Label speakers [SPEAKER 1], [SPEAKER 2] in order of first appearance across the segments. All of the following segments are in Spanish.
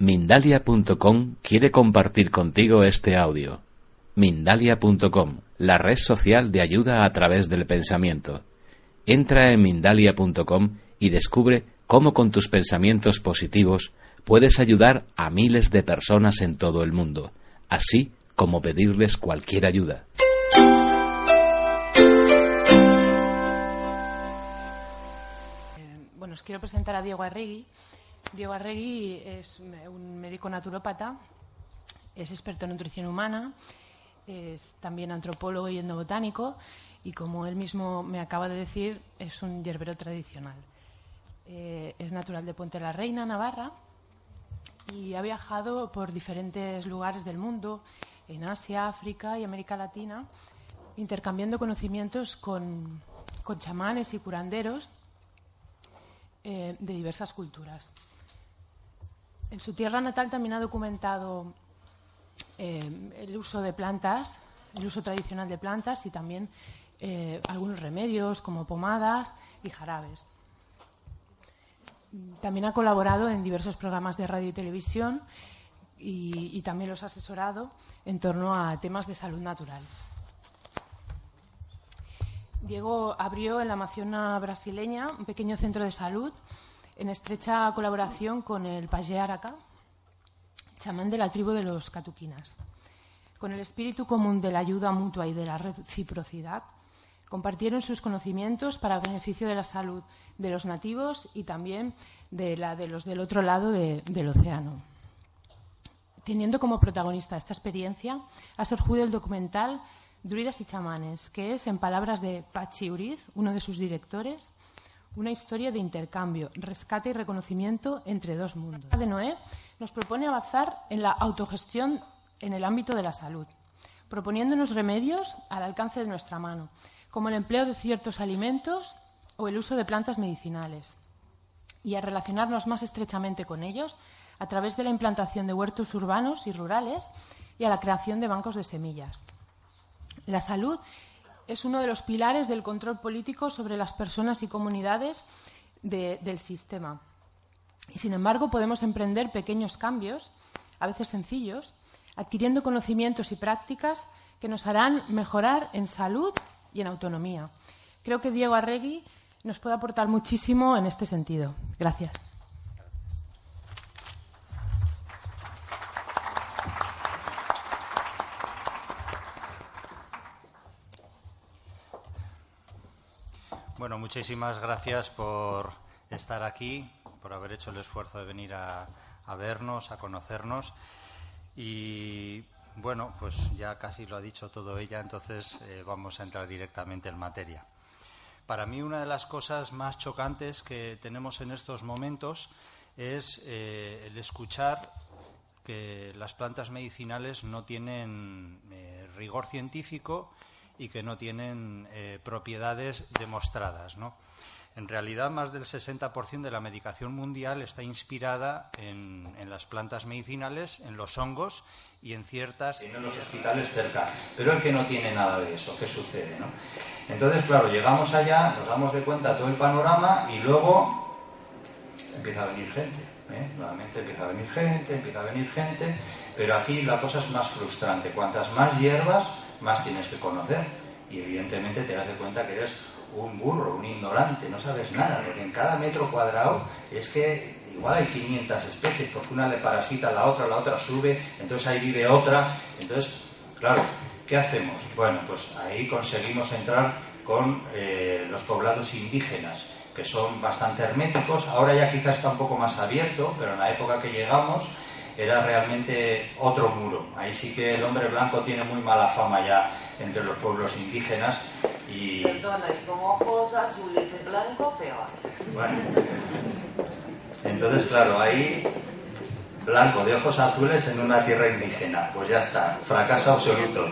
[SPEAKER 1] Mindalia.com quiere compartir contigo este audio. Mindalia.com, la red social de ayuda a través del pensamiento. Entra en Mindalia.com y descubre cómo con tus pensamientos positivos puedes ayudar a miles de personas en todo el mundo, así como pedirles cualquier ayuda.
[SPEAKER 2] Bueno, os quiero presentar a Diego Arregui. Diego Arregui es un médico naturópata, es experto en nutrición humana, es también antropólogo y endobotánico y, como él mismo me acaba de decir, es un yerbero tradicional. Eh, es natural de Puente la Reina, Navarra, y ha viajado por diferentes lugares del mundo, en Asia, África y América Latina, intercambiando conocimientos con, con chamanes y curanderos eh, de diversas culturas. En su tierra natal también ha documentado eh, el uso de plantas, el uso tradicional de plantas y también eh, algunos remedios como pomadas y jarabes. También ha colaborado en diversos programas de radio y televisión y, también los ha asesorado en torno a temas de salud natural. Diego abrió en la Amazona brasileña un pequeño centro de salud en estrecha colaboración con el Pajé Araca, chamán de la tribu de los Catuquinas. Con el espíritu común de la ayuda mutua y de la reciprocidad, compartieron sus conocimientos para beneficio de la salud de los nativos y también de la de los del otro lado de, del océano. Teniendo como protagonista esta experiencia, ha surgido el documental Druidas y chamanes, que es, en palabras de Pachi Uriz, uno de sus directores, una historia de intercambio, rescate y reconocimiento entre dos mundos. De Noé nos propone avanzar en la autogestión en el ámbito de la salud, proponiéndonos remedios al alcance de nuestra mano, como el empleo de ciertos alimentos o el uso de plantas medicinales, y a relacionarnos más estrechamente con ellos a través de la implantación de huertos urbanos y rurales y a la creación de bancos de semillas. La salud es uno de los pilares del control político sobre las personas y comunidades de, del sistema. Y, sin embargo, podemos emprender pequeños cambios, a veces sencillos, adquiriendo conocimientos y prácticas que nos harán mejorar en salud y en autonomía. Creo que Diego Arregui nos puede aportar muchísimo en este sentido. Gracias.
[SPEAKER 3] Bueno, muchísimas gracias por estar aquí, por haber hecho el esfuerzo de venir a, vernos, a conocernos. Y bueno, pues ya casi lo ha dicho todo ella, entonces eh, vamos a entrar directamente en materia. Para mí una de las cosas más chocantes que tenemos en estos momentos es eh, el escuchar que las plantas medicinales no tienen eh, rigor científico y que no tienen eh, propiedades demostradas. ¿no? En realidad, más del 60% de la medicación mundial está inspirada en, en, las plantas medicinales, en los hongos y en ciertas. En los hospitales cerca. Pero el que no tiene nada de eso, ¿qué sucede? ¿no? Entonces, claro, llegamos allá, nos damos de cuenta todo el panorama y luego empieza a venir gente. ¿eh? Nuevamente empieza a venir gente, empieza a venir gente, pero aquí la cosa es más frustrante. Cuantas más hierbas, más tienes que conocer. Y evidentemente te das de cuenta que eres un burro, un ignorante, no sabes nada, porque en cada metro cuadrado es que igual hay 500 especies, porque una le parasita a la otra, la otra sube, entonces ahí vive otra. Entonces, claro, ¿qué hacemos? Bueno, pues ahí conseguimos entrar con eh, los poblados indígenas, que son bastante herméticos. Ahora ya quizás está un poco más abierto, pero en la época que llegamos era realmente otro muro. Ahí sí que el hombre blanco tiene muy mala fama ya entre los pueblos indígenas y...
[SPEAKER 4] Perdona, y con ojos azules y blanco, peor.
[SPEAKER 3] Bueno, entonces claro, ahí blanco de ojos azules en una tierra indígena, pues ya está, fracaso absoluto.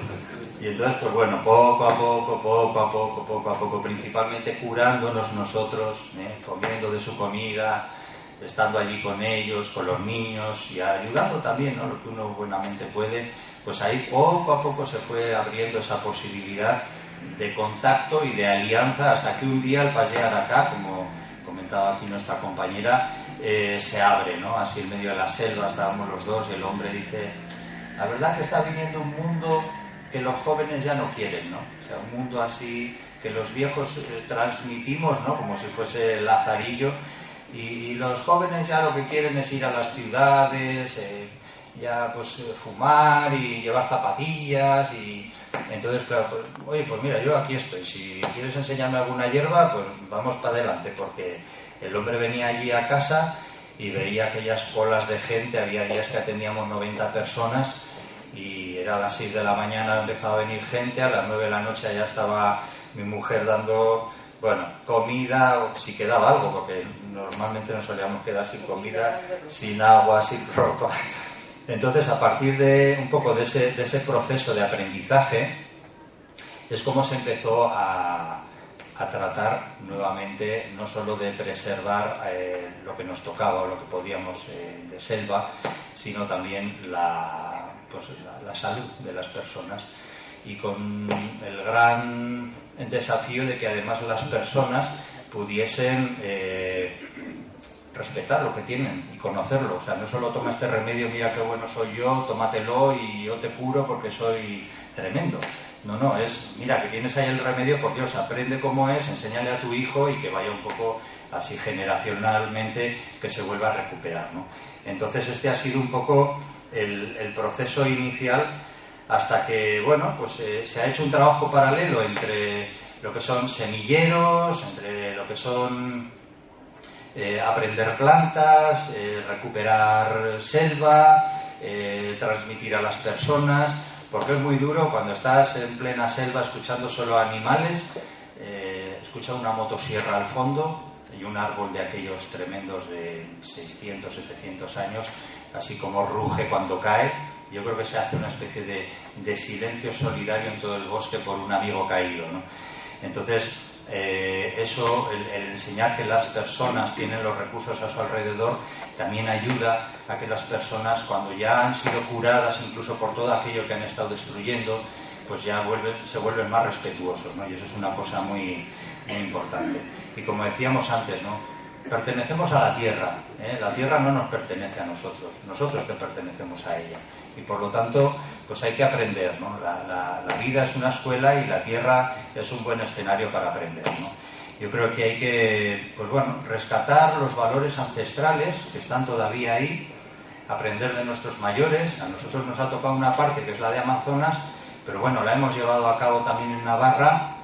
[SPEAKER 3] Y entonces, pues bueno, poco a poco, poco a poco, poco a poco, principalmente curándonos nosotros, ¿eh? comiendo de su comida, estando allí con ellos, con los niños y ayudando también, ¿no? Lo que uno buenamente puede, pues ahí poco a poco se fue abriendo esa posibilidad de contacto y de alianza hasta que un día al pasear acá, como comentaba aquí nuestra compañera, eh, se abre, ¿no? Así en medio de la selva estábamos los dos y el hombre dice, la verdad que está viniendo un mundo que los jóvenes ya no quieren, ¿no? O sea, un mundo así que los viejos eh, transmitimos, ¿no? Como si fuese lazarillo y, los jóvenes ya lo que quieren es ir a las ciudades, eh, ya pues fumar y llevar zapatillas y entonces claro, pues, oye, pues mira, yo aquí estoy, si quieres enseñarme alguna hierba, pues vamos para adelante porque el hombre venía allí a casa y veía aquellas colas de gente, había días que atendíamos 90 personas y era a las 6 de la mañana empezaba a venir gente, a las 9 de la noche ya estaba mi mujer dando, bueno, comida, o si quedaba algo, porque normalmente nos solíamos quedar sin comida, sin agua, sin ropa. Entonces, a partir de un poco de ese, de ese proceso de aprendizaje, es como se empezó a, a tratar nuevamente no solo de preservar eh, lo que nos tocaba o lo que podíamos eh, de selva, sino también la, pues, la, salud de las personas y con el gran desafío de que además las personas pudiesen eh, respetar lo que tienen y conocerlo. O sea, no solo toma este remedio, mira qué bueno soy yo, tómatelo y yo te curo porque soy tremendo. No, no, es, mira, que tienes ahí el remedio, por Dios, aprende cómo es, enséñale a tu hijo y que vaya un poco así generacionalmente, que se vuelva a recuperar, ¿no? Entonces este ha sido un poco el, proceso inicial hasta que, bueno, pues eh, se ha hecho un trabajo paralelo entre lo que son semilleros, entre lo que son eh, aprender plantas, eh, recuperar selva, transmitir a las personas, porque es muy duro cuando estás en plena selva escuchando solo animales, eh, escucha una motosierra al fondo y un árbol de aquellos tremendos de 600, 700 años, así como ruge cuando cae. Yo creo que se hace una especie de, de silencio solidario en todo el bosque por un amigo caído. ¿no? Entonces, eh, eso, el, enseñar que las personas tienen los recursos a su alrededor, también ayuda a que las personas, cuando ya han sido curadas incluso por todo aquello que han estado destruyendo, pues ya se vuelven más respetuosos, ¿no? Y eso es una cosa muy importante. Y como decíamos antes, ¿no? Pertenecemos a la tierra, ¿eh? la tierra no nos pertenece a nosotros, nosotros que pertenecemos a ella. Y por lo tanto, pues hay que aprender, ¿no? La, vida es una escuela y la tierra es un buen escenario para aprender, ¿no? Yo creo que hay que, pues bueno, rescatar los valores ancestrales que están todavía ahí, aprender de nuestros mayores. A nosotros nos ha tocado una parte que es la de Amazonas, pero bueno, la hemos llevado a cabo también en Navarra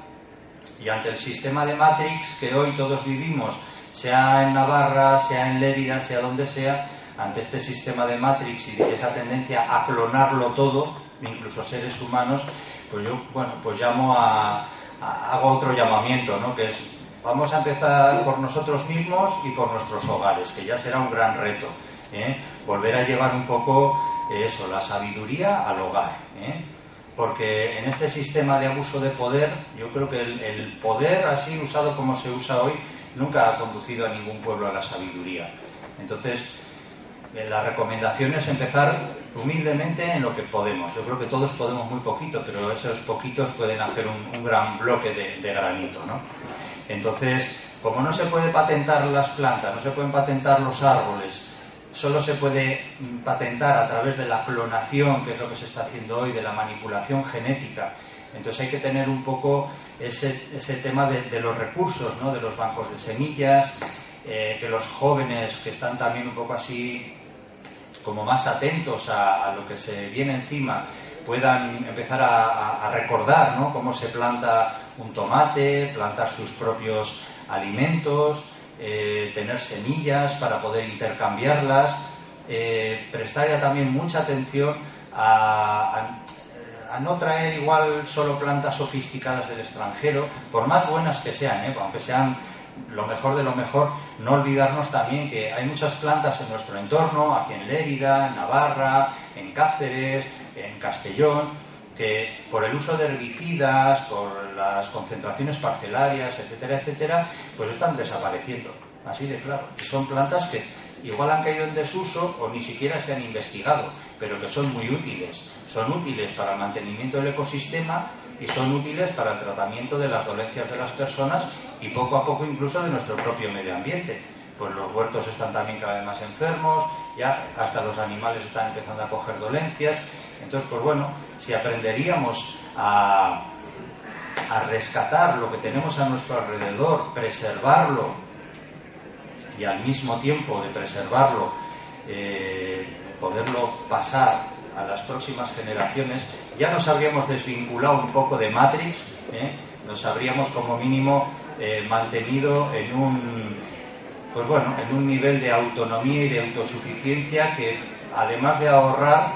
[SPEAKER 3] y ante el sistema de Matrix que hoy todos vivimos, sea en Navarra, sea en Lérida, sea donde sea, ante este sistema de Matrix y esa tendencia a clonarlo todo, incluso seres humanos, pues yo, bueno, pues llamo a, hago otro llamamiento, ¿no? Que es, vamos a empezar por nosotros mismos y por nuestros hogares, que ya será un gran reto, ¿eh? Volver a llevar un poco eso, la sabiduría al hogar, ¿eh? Porque en este sistema de abuso de poder, yo creo que el, poder así usado como se usa hoy nunca ha conducido a ningún pueblo a la sabiduría. Entonces, eh, la recomendación es empezar humildemente en lo que podemos. Yo creo que todos podemos muy poquito, pero esos poquitos pueden hacer un, gran bloque de, de granito, ¿no? Entonces, como no se puede patentar las plantas, no se pueden patentar los árboles, solo se puede patentar a través de la clonación, que es lo que se está haciendo hoy, de la manipulación genética. Entonces hay que tener un poco ese, ese tema de, los recursos, ¿no? de los bancos de semillas, eh, que los jóvenes que están también un poco así como más atentos a, lo que se viene encima puedan empezar a, a, recordar ¿no? cómo se planta un tomate, plantar sus propios alimentos, eh, tener semillas para poder intercambiarlas, eh, prestar ya también mucha atención a, no traer igual solo plantas sofisticadas del extranjero, por más buenas que sean, ¿eh? aunque sean lo mejor de lo mejor, no olvidarnos también que hay muchas plantas en nuestro entorno, aquí en Lérida, en Navarra, en Cáceres, en Castellón, que por el uso de herbicidas, por las concentraciones parcelarias, etcétera, etcétera, pues están desapareciendo. Así de claro. son plantas que igual han caído en desuso o ni siquiera se han investigado, pero que son muy útiles. Son útiles para el mantenimiento del ecosistema y son útiles para el tratamiento de las dolencias de las personas y poco a poco incluso de nuestro propio medio ambiente pues los huertos están también cada vez más enfermos, ya hasta los animales están empezando a coger dolencias. Entonces, pues bueno, si aprenderíamos a, a rescatar lo que tenemos a nuestro alrededor, preservarlo y al mismo tiempo de preservarlo, eh, poderlo pasar a las próximas generaciones, ya nos habríamos desvinculado un poco de Matrix, ¿eh? nos habríamos como mínimo eh, mantenido en un, pues bueno, en un nivel de autonomía y de autosuficiencia que además de ahorrar,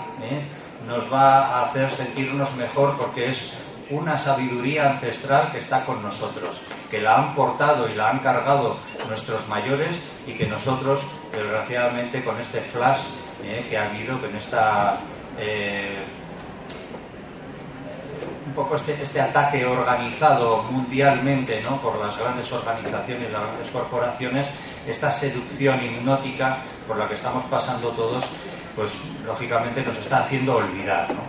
[SPEAKER 3] nos va a hacer sentirnos mejor porque es una sabiduría ancestral que está con nosotros, que la han portado y la han cargado nuestros mayores y que nosotros, desgraciadamente, con este flash eh, que ha habido, con esta eh, poco este, este, ataque organizado mundialmente ¿no? por las grandes organizaciones, las grandes corporaciones, esta seducción hipnótica por la que estamos pasando todos, pues lógicamente nos está haciendo olvidar. ¿no?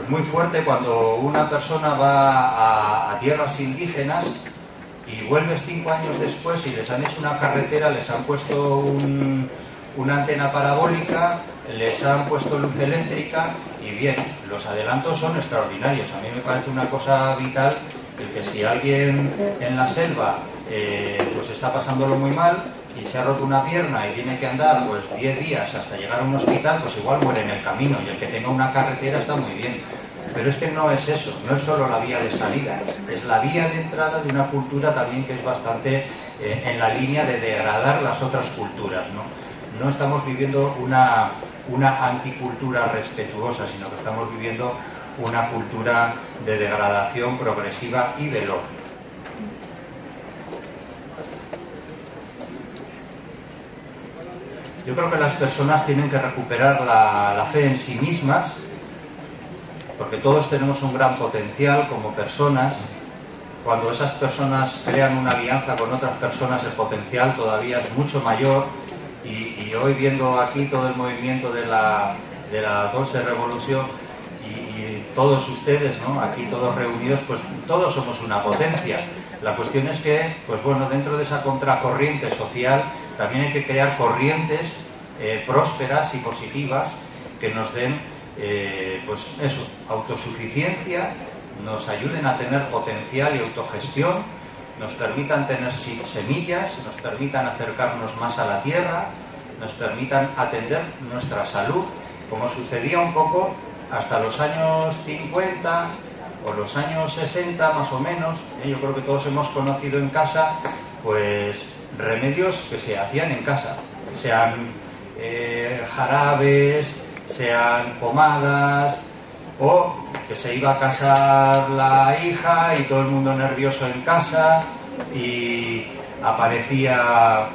[SPEAKER 3] Es muy fuerte cuando una persona va a, tierras indígenas y vuelves cinco años después y les han hecho una carretera, les han puesto una antena parabólica, les han puesto luz eléctrica y bien, los adelantos son extraordinarios. A mí me parece una cosa vital el que si alguien en la selva eh, pues está pasándolo muy mal y se ha roto una pierna y tiene que andar pues 10 días hasta llegar a un hospital, pues igual muere en el camino y el que tenga una carretera está muy bien. Pero es que no es eso, no es solo la vía de salida, es la vía de entrada de una cultura también que es bastante eh, en la línea de degradar las otras culturas. ¿no? No estamos viviendo una, una anticultura respetuosa, sino que estamos viviendo una cultura de degradación progresiva y veloz. Yo creo que las personas tienen que recuperar la, fe en sí mismas, porque todos tenemos un gran potencial como personas. Cuando esas personas crean una alianza con otras personas, el potencial todavía es mucho mayor. Y, hoy viendo aquí todo el movimiento de la, de la 12 Revolución y, todos ustedes, ¿no? aquí todos reunidos, pues todos somos una potencia. La cuestión es que, pues bueno, dentro de esa contracorriente social también hay que crear corrientes eh, prósperas y positivas que nos den, eh, pues eso, autosuficiencia, nos ayuden a tener potencial y autogestión, nos permitan tener semillas, nos permitan acercarnos más a la tierra, nos permitan atender nuestra salud, como sucedía un poco hasta los años 50 o los años 60 más o menos, ¿eh? yo creo que todos hemos conocido en casa, pues remedios que se hacían en casa, sean eh, jarabes, sean pomadas, o que se iba a casar la hija y todo el mundo nervioso en casa y aparecía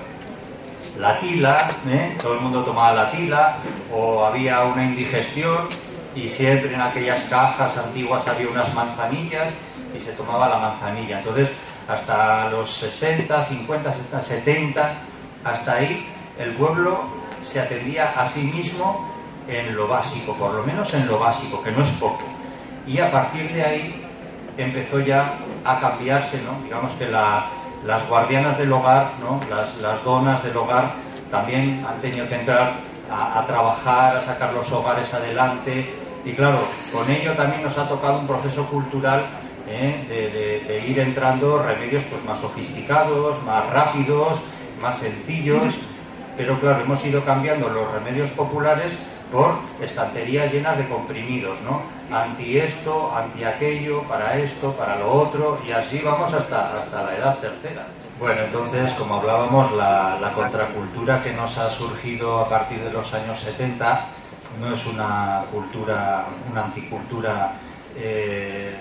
[SPEAKER 3] la tila, ¿eh? todo el mundo tomaba la tila, o había una indigestión y siempre en aquellas cajas antiguas había unas manzanillas y se tomaba la manzanilla. Entonces, hasta los 60, 50, 70, hasta ahí el pueblo se atendía a sí mismo en lo básico, por lo menos en lo básico, que no es poco. Y a partir de ahí empezó ya a cambiarse, ¿no? Digamos que las guardianas del hogar, ¿no? las, las donas del hogar, también han tenido que entrar a, trabajar, a sacar los hogares adelante. Y claro, con ello también nos ha tocado un proceso cultural ¿eh? de, ir entrando remedios pues, más sofisticados, más rápidos, más sencillos. Pero claro, hemos ido cambiando los remedios populares por estanterías llenas de comprimidos, ¿no? Anti esto, anti aquello, para esto, para lo otro, y así vamos hasta, hasta la edad tercera. Bueno, entonces, como hablábamos, la, contracultura que nos ha surgido a partir de los años 70 no es una cultura, una anticultura eh,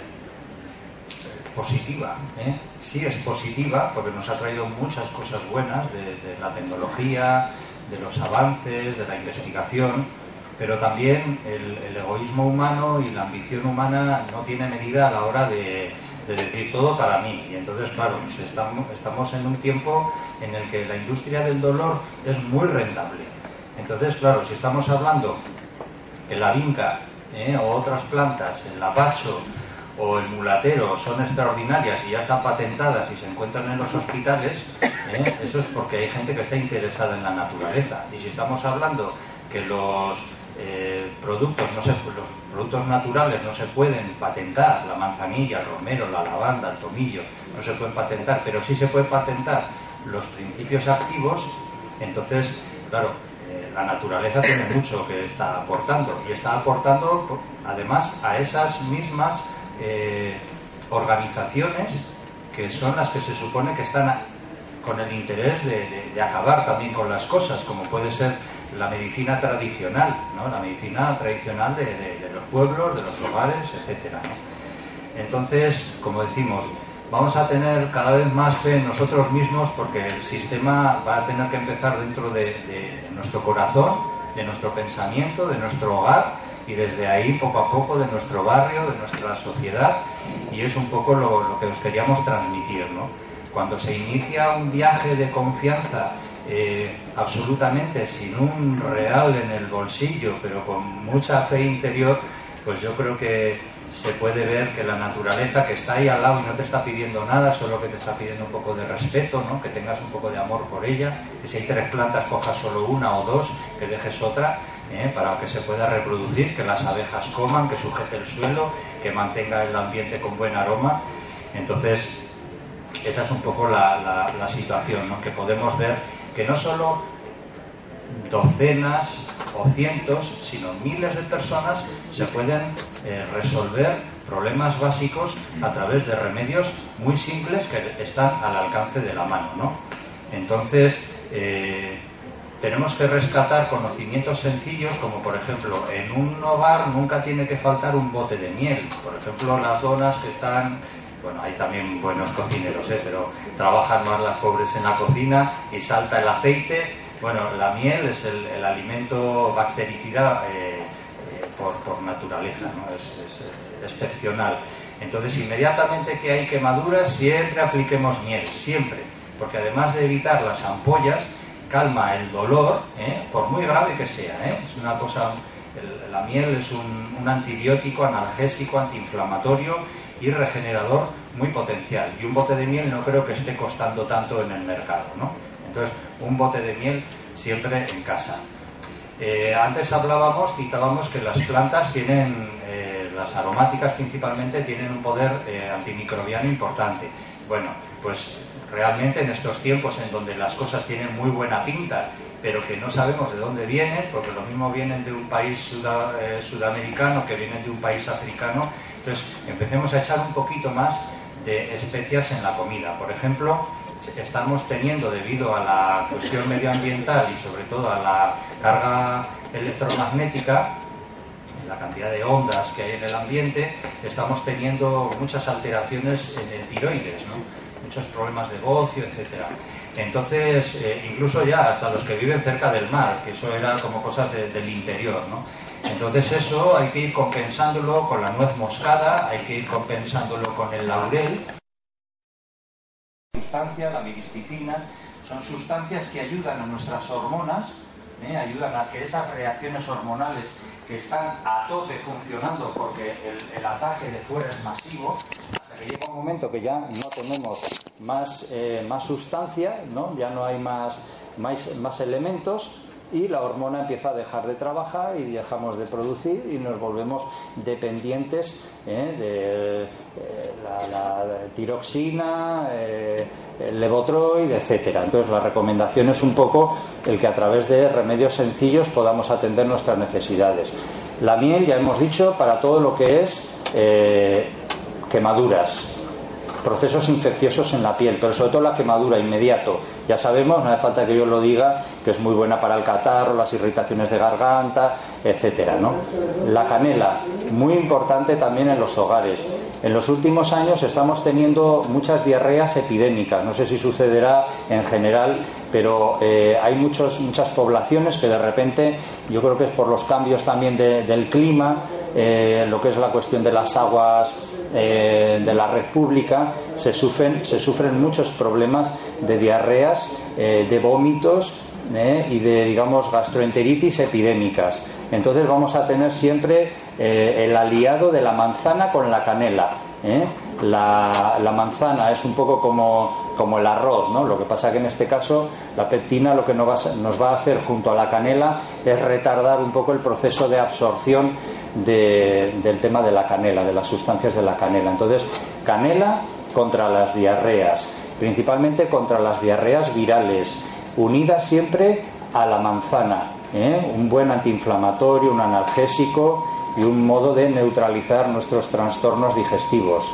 [SPEAKER 3] positiva. ¿eh? Sí es positiva porque nos ha traído muchas cosas buenas de, la tecnología, de los avances, de la investigación, pero también el, egoísmo humano y la ambición humana no tiene medida a la hora de, decir todo para mí. Y entonces, claro, pues estamos, estamos en un tiempo en el que la industria del dolor es muy rentable. Entonces, claro, si estamos hablando que la vinca ¿eh? o otras plantas, el apacho o el mulatero son extraordinarias y ya están patentadas y se encuentran en los hospitales, ¿eh? eso es porque hay gente que está interesada en la naturaleza. Y si estamos hablando que los eh, productos no se, los productos naturales no se pueden patentar, la manzanilla, el romero, la lavanda, el tomillo, no se pueden patentar, pero sí se pueden patentar los principios activos, entonces, claro, eh, la naturaleza tiene mucho que está aportando y está aportando además a esas mismas eh, organizaciones que son las que se supone que están con el interés de, acabar también con las cosas, como puede ser la medicina tradicional, ¿no? la medicina tradicional de, los pueblos, de los hogares, etcétera. Entonces, como decimos, vamos a tener cada vez más fe en nosotros mismos porque el sistema va a tener que empezar dentro de nuestro corazón, de nuestro pensamiento, de nuestro hogar y desde ahí poco a poco de nuestro barrio, de nuestra sociedad y es un poco lo, que os queríamos transmitir. ¿no? Cuando se inicia un viaje de confianza eh, absolutamente sin un real en el bolsillo, pero con mucha fe interior, pues yo creo que se puede ver que la naturaleza que está ahí al lado y no te está pidiendo nada, solo que te está pidiendo un poco de respeto, ¿no? que tengas un poco de amor por ella, que si hay tres plantas cojas solo una o dos, que dejes otra ¿eh? para que se pueda reproducir, que las abejas coman, que sujete el suelo, que mantenga el ambiente con buen aroma. Entonces, esa es un poco la, la situación, ¿no? que podemos ver que no solo docenas o cientos, sino miles de personas se pueden eh, resolver problemas básicos a través de remedios muy simples que están al alcance de la mano. ¿no? Entonces, eh, tenemos que rescatar conocimientos sencillos, como por ejemplo, en un hogar nunca tiene que faltar un bote de miel. Por ejemplo, las donas que están bueno, hay también buenos cocineros, ¿eh? pero trabajan más las pobres en la cocina y salta el aceite bueno, la miel es el, alimento bactericida eh, eh, por, naturaleza, ¿no? Es, excepcional. Entonces, inmediatamente que hay quemaduras, siempre apliquemos miel, siempre, porque además de evitar las ampollas, calma el dolor, ¿eh? por muy grave que sea. Es una cosa, la miel es un, un, antibiótico, analgésico, antiinflamatorio y regenerador muy potencial. Y un bote de miel no creo que esté costando tanto en el mercado, ¿no? Entonces, un bote de miel siempre en casa. Eh, antes hablábamos, citábamos que las plantas tienen, eh, las aromáticas principalmente, tienen un poder eh, antimicrobiano importante. Bueno, pues realmente en estos tiempos en donde las cosas tienen muy buena pinta, pero que no sabemos de dónde vienen, porque lo mismo vienen de un país sudamericano que vienen de un país africano, entonces empecemos a echar un poquito más de especias en la comida. Por ejemplo, estamos teniendo, debido a la cuestión medioambiental y sobre todo a la carga electromagnética, la cantidad de ondas que hay en el ambiente, estamos teniendo muchas alteraciones en el tiroides, ¿no? muchos problemas de bocio, etcétera. Entonces, eh, incluso ya hasta los que viven cerca del mar, que eso era como cosas del interior, ¿no? Entonces eso hay que ir compensándolo con la nuez moscada, hay que ir compensándolo con el laurel. Sustancia, la miristicina, son sustancias que ayudan a nuestras hormonas, ¿eh? ayudan a que esas reacciones hormonales que están a tope funcionando porque el, ataque de fuera es masivo, llega un momento que ya no tenemos más, eh, más sustancia, ¿no? ya no hay más, más, más elementos, y la hormona empieza a dejar de trabajar y dejamos de producir y nos volvemos dependientes ¿eh? de eh, la, tiroxina, eh, el levotroid, etcétera. Entonces la recomendación es un poco el que a través de remedios sencillos podamos atender nuestras necesidades. La miel, ya hemos dicho, para todo lo que es quemaduras, procesos infecciosos en la piel, pero sobre todo la quemadura inmediato. Ya sabemos, no hace falta que yo lo diga, que es muy buena para el catarro, las irritaciones de garganta, etcétera, ¿no? La canela, muy importante también en los hogares. En los últimos años estamos teniendo muchas diarreas epidémicas. No sé si sucederá en general, pero eh, hay muchos, muchas poblaciones que de repente, yo creo que es por los cambios también del clima, eh, lo que es la cuestión de las aguas eh, de la red pública, se sufren, se sufren muchos problemas de diarreas, eh, de vómitos y de, digamos, gastroenteritis epidémicas. entonces vamos a tener siempre eh, el aliado de la manzana con la canela. ¿Eh? La, manzana es un poco como, como, el arroz, ¿no? Lo que pasa que en este caso la peptina lo que nos va, nos va, a hacer junto a la canela es retardar un poco el proceso de absorción del tema de la canela, de las sustancias de la canela. Entonces, canela contra las diarreas, principalmente contra las diarreas virales, unidas siempre a la manzana, ¿eh? un buen antiinflamatorio, un analgésico y un modo de neutralizar nuestros trastornos digestivos.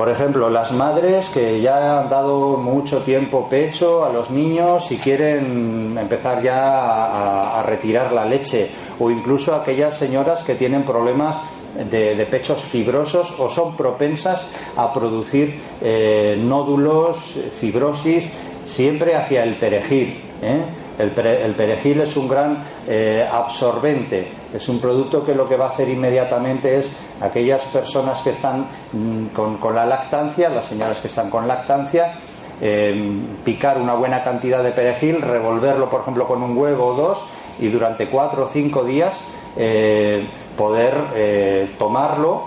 [SPEAKER 3] Por ejemplo, las madres que ya han dado mucho tiempo pecho a los niños y quieren empezar ya a, retirar la leche, o incluso aquellas señoras que tienen problemas de, pechos fibrosos o son propensas a producir eh, nódulos, fibrosis, siempre hacia el perejil. ¿eh? El, perejil es un gran eh, absorbente, es un producto que lo que va a hacer inmediatamente es aquellas personas que están mm, con, la lactancia, las señoras que están con lactancia, eh, picar una buena cantidad de perejil, revolverlo, por ejemplo, con un huevo o dos y durante cuatro o cinco días eh, poder tomarlo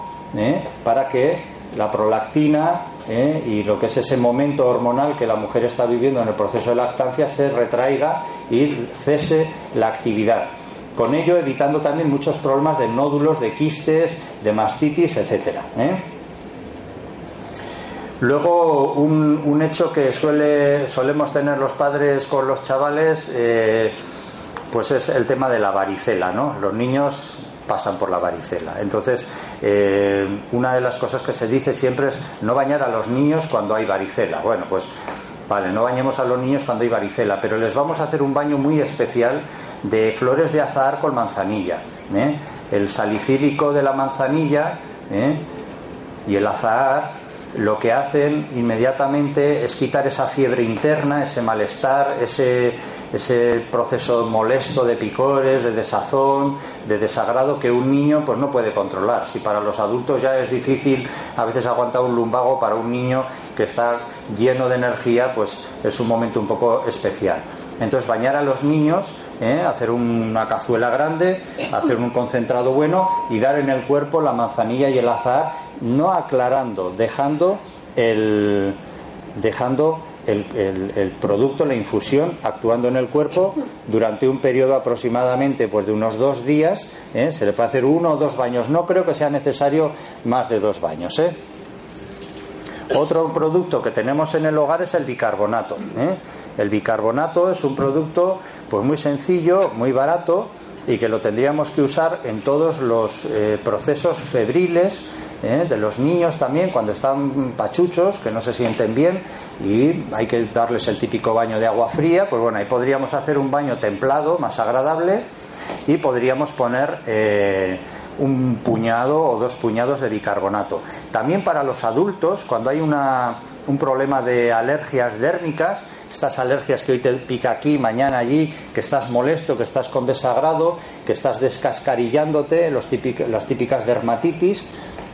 [SPEAKER 3] para que la prolactina ¿eh? y lo que es ese momento hormonal que la mujer está viviendo en el proceso de lactancia se retraiga y cese la actividad. Con ello evitando también muchos problemas de nódulos, de quistes, de mastitis, etcétera. ¿eh? Luego, un, hecho que suele, solemos tener los padres con los chavales, eh, pues es el tema de la varicela, ¿no? Los niños pasan por la varicela. Entonces, eh, una de las cosas que se dice siempre es no bañar a los niños cuando hay varicela. Bueno, pues vale, no bañemos a los niños cuando hay varicela, pero les vamos a hacer un baño muy especial de flores de azahar con manzanilla. ¿eh? El salicílico de la manzanilla ¿eh? y el azahar lo que hacen inmediatamente es quitar esa fiebre interna, ese malestar, ese, ese proceso molesto de picores, de desazón, de desagrado que un niño pues no puede controlar. Si para los adultos ya es difícil a veces aguantar un lumbago, para un niño que está lleno de energía, pues es un momento un poco especial. Entonces bañar a los niños, ¿eh? hacer una cazuela grande, hacer un concentrado bueno y dar en el cuerpo la manzanilla y el azahar, no aclarando, dejando el dejando el, producto, la infusión, actuando en el cuerpo durante un periodo aproximadamente pues de unos dos días. ¿eh? Se le puede hacer uno o dos baños. No creo que sea necesario más de dos baños. ¿eh? Otro producto que tenemos en el hogar es el bicarbonato. ¿eh? El bicarbonato es un producto pues muy sencillo, muy barato y que lo tendríamos que usar en todos los procesos febriles ¿eh? de los niños también cuando están pachuchos, que no se sienten bien y hay que darles el típico baño de agua fría, pues bueno, ahí podríamos hacer un baño templado, más agradable y podríamos poner eh, un puñado o dos puñados de bicarbonato. También para los adultos, cuando hay una, un problema de alergias dérmicas, estas alergias que hoy te pica aquí, mañana allí, que estás molesto, que estás con desagrado, que estás descascarillándote, los las típicas dermatitis,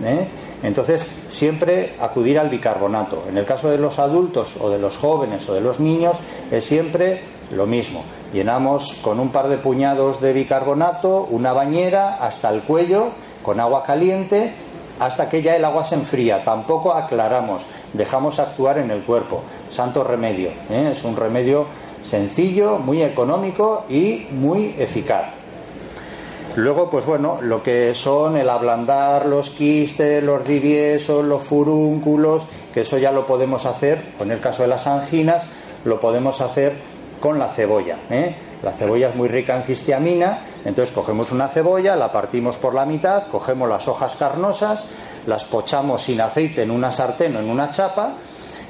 [SPEAKER 3] ¿eh? Entonces, siempre acudir al bicarbonato. En el caso de los adultos o de los jóvenes o de los niños, es siempre lo mismo. Llenamos con un par de puñados de bicarbonato una bañera hasta el cuello con agua caliente hasta que ya el agua se enfría. Tampoco aclaramos, dejamos actuar en el cuerpo. Santo remedio. ¿eh? Es un remedio sencillo, muy económico y muy eficaz. Luego, pues bueno, lo que son el ablandar los quistes, los diviesos, los furúnculos, que eso ya lo podemos hacer, en el caso de las anginas, lo podemos hacer con la cebolla. ¿eh? La cebolla es muy rica en cistiamina, entonces cogemos una cebolla, la partimos por la mitad, cogemos las hojas carnosas, las pochamos sin aceite en una sartén o en una chapa,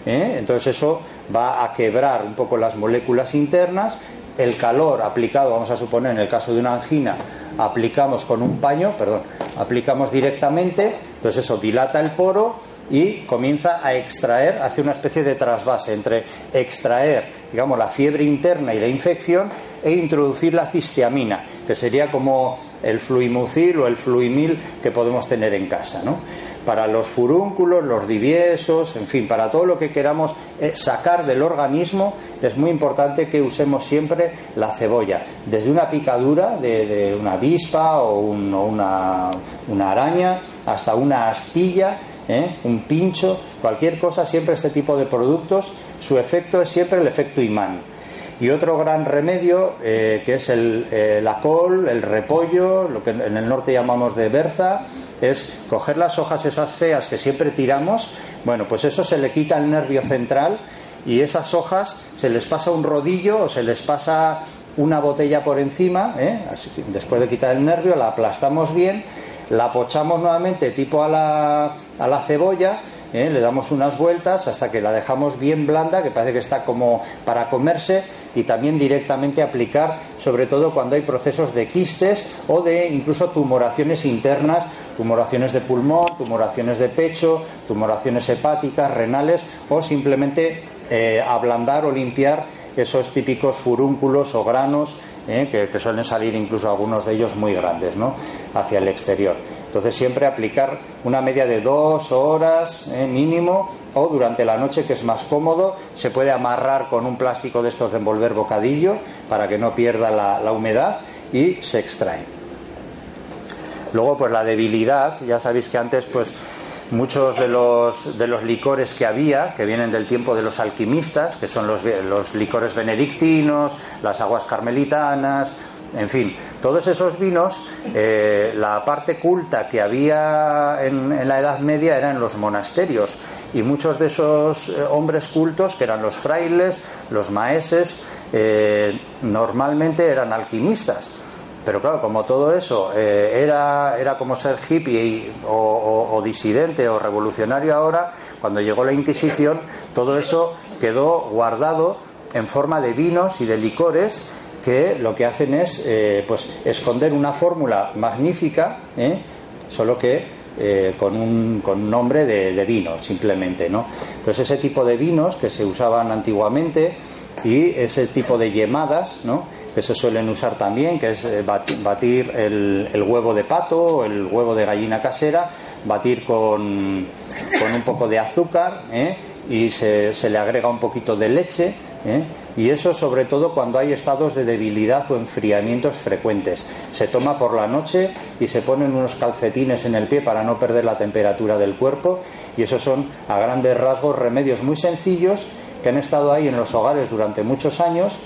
[SPEAKER 3] ¿eh? entonces eso va a quebrar un poco las moléculas internas el calor aplicado, vamos a suponer en el caso de una angina, aplicamos con un paño, perdón, aplicamos directamente, entonces eso dilata el poro y comienza a extraer, hace una especie de trasvase entre extraer, digamos, la fiebre interna y la infección e introducir la cistiamina, que sería como el fluimucil o el fluimil que podemos tener en casa, ¿no? Para los furúnculos, los diviesos, en fin, para todo lo que queramos eh, sacar del organismo, es muy importante que usemos siempre la cebolla, desde una picadura de, una avispa o, una, una araña hasta una astilla ¿eh? un pincho, cualquier cosa, siempre este tipo de productos, su efecto es siempre el efecto imán. Y otro gran remedio, eh, que es el, eh, la col, el repollo, lo que en el norte llamamos de berza, es coger las hojas esas feas que siempre tiramos, bueno, pues eso se le quita el nervio central y esas hojas se les pasa un rodillo o se les pasa una botella por encima, después de quitar el nervio, la aplastamos bien la pochamos nuevamente tipo a la, a la cebolla, ¿eh? le damos unas vueltas hasta que la dejamos bien blanda, que parece que está como para comerse, y también directamente aplicar, sobre todo cuando hay procesos de quistes o de incluso tumoraciones internas, tumoraciones de pulmón, tumoraciones de pecho, tumoraciones hepáticas, renales, o simplemente eh, ablandar o limpiar esos típicos furúnculos o granos ¿eh? que, suelen salir incluso algunos de ellos muy grandes ¿no? hacia el exterior. Entonces siempre aplicar una media de dos horas ¿eh? mínimo o durante la noche que es más cómodo. Se puede amarrar con un plástico de estos de envolver bocadillo para que no pierda la, la humedad y se extrae. Luego pues la debilidad, ya sabéis que antes pues muchos de los, de los licores que había, que vienen del tiempo de los alquimistas, que son los, los licores benedictinos, las aguas carmelitanas, en fin, todos esos vinos, eh, la parte culta que había en, la Edad Media era en los monasterios y muchos de esos eh, hombres cultos, que eran los frailes, los maeses, eh, normalmente eran alquimistas. Pero claro, como todo eso era, era como ser hippie o, disidente o revolucionario ahora, cuando llegó la Inquisición, todo eso quedó guardado en forma de vinos y de licores que lo que hacen es eh, pues esconder una fórmula magnífica, ¿eh? solo que con, un, con nombre de, de, vino, simplemente. ¿no? Entonces, ese tipo de vinos que se usaban antiguamente y ese tipo de yemadas, ¿no? que se suelen usar también, que es eh, batir el, huevo de pato, el huevo de gallina casera, batir con, con un poco de azúcar ¿eh? y se, se, le agrega un poquito de leche. ¿eh? Y eso sobre todo cuando hay estados de debilidad o enfriamientos frecuentes. Se toma por la noche y se ponen unos calcetines en el pie para no perder la temperatura del cuerpo. Y esos son a grandes rasgos remedios muy sencillos que han estado ahí en los hogares durante muchos años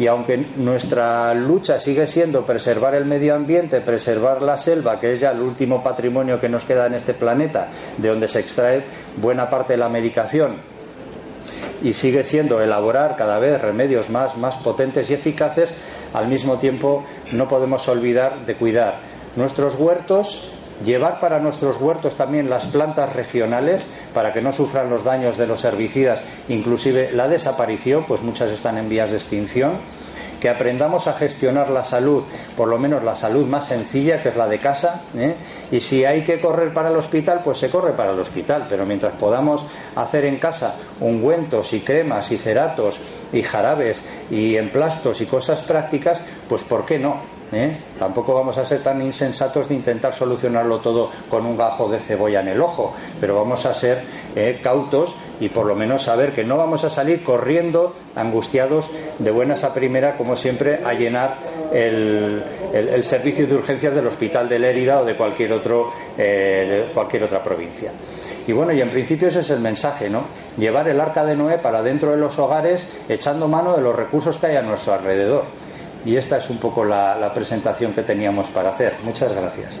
[SPEAKER 3] y aunque nuestra lucha sigue siendo preservar el medio ambiente, preservar la selva, que es ya el último patrimonio que nos queda en este planeta, de donde se extrae buena parte de la medicación, y sigue siendo elaborar cada vez remedios más, más potentes y eficaces, al mismo tiempo no podemos olvidar de cuidar nuestros huertos llevar para nuestros huertos también las plantas regionales para que no sufran los daños de los herbicidas, inclusive la desaparición, pues muchas están en vías de extinción, que aprendamos a gestionar la salud, por lo menos la salud más sencilla, que es la de casa, ¿eh? y si hay que correr para el hospital, pues se corre para el hospital, pero mientras podamos hacer en casa ungüentos y cremas y ceratos y jarabes y emplastos y cosas prácticas, pues ¿por qué no? ¿eh? Tampoco vamos a ser tan insensatos de intentar solucionarlo todo con un gajo de cebolla en el ojo, pero vamos a ser eh, cautos y por lo menos saber que no vamos a salir corriendo, angustiados, de buenas a primera, como siempre, a llenar el, servicio de urgencias del Hospital de Lérida o de cualquier, otro, eh, cualquier otra provincia. Y bueno, y en principio ese es el mensaje, ¿no? Llevar el arca de Noé para dentro de los hogares, echando mano de los recursos que hay a nuestro alrededor y esta es un poco la, presentación que teníamos para hacer. Muchas gracias.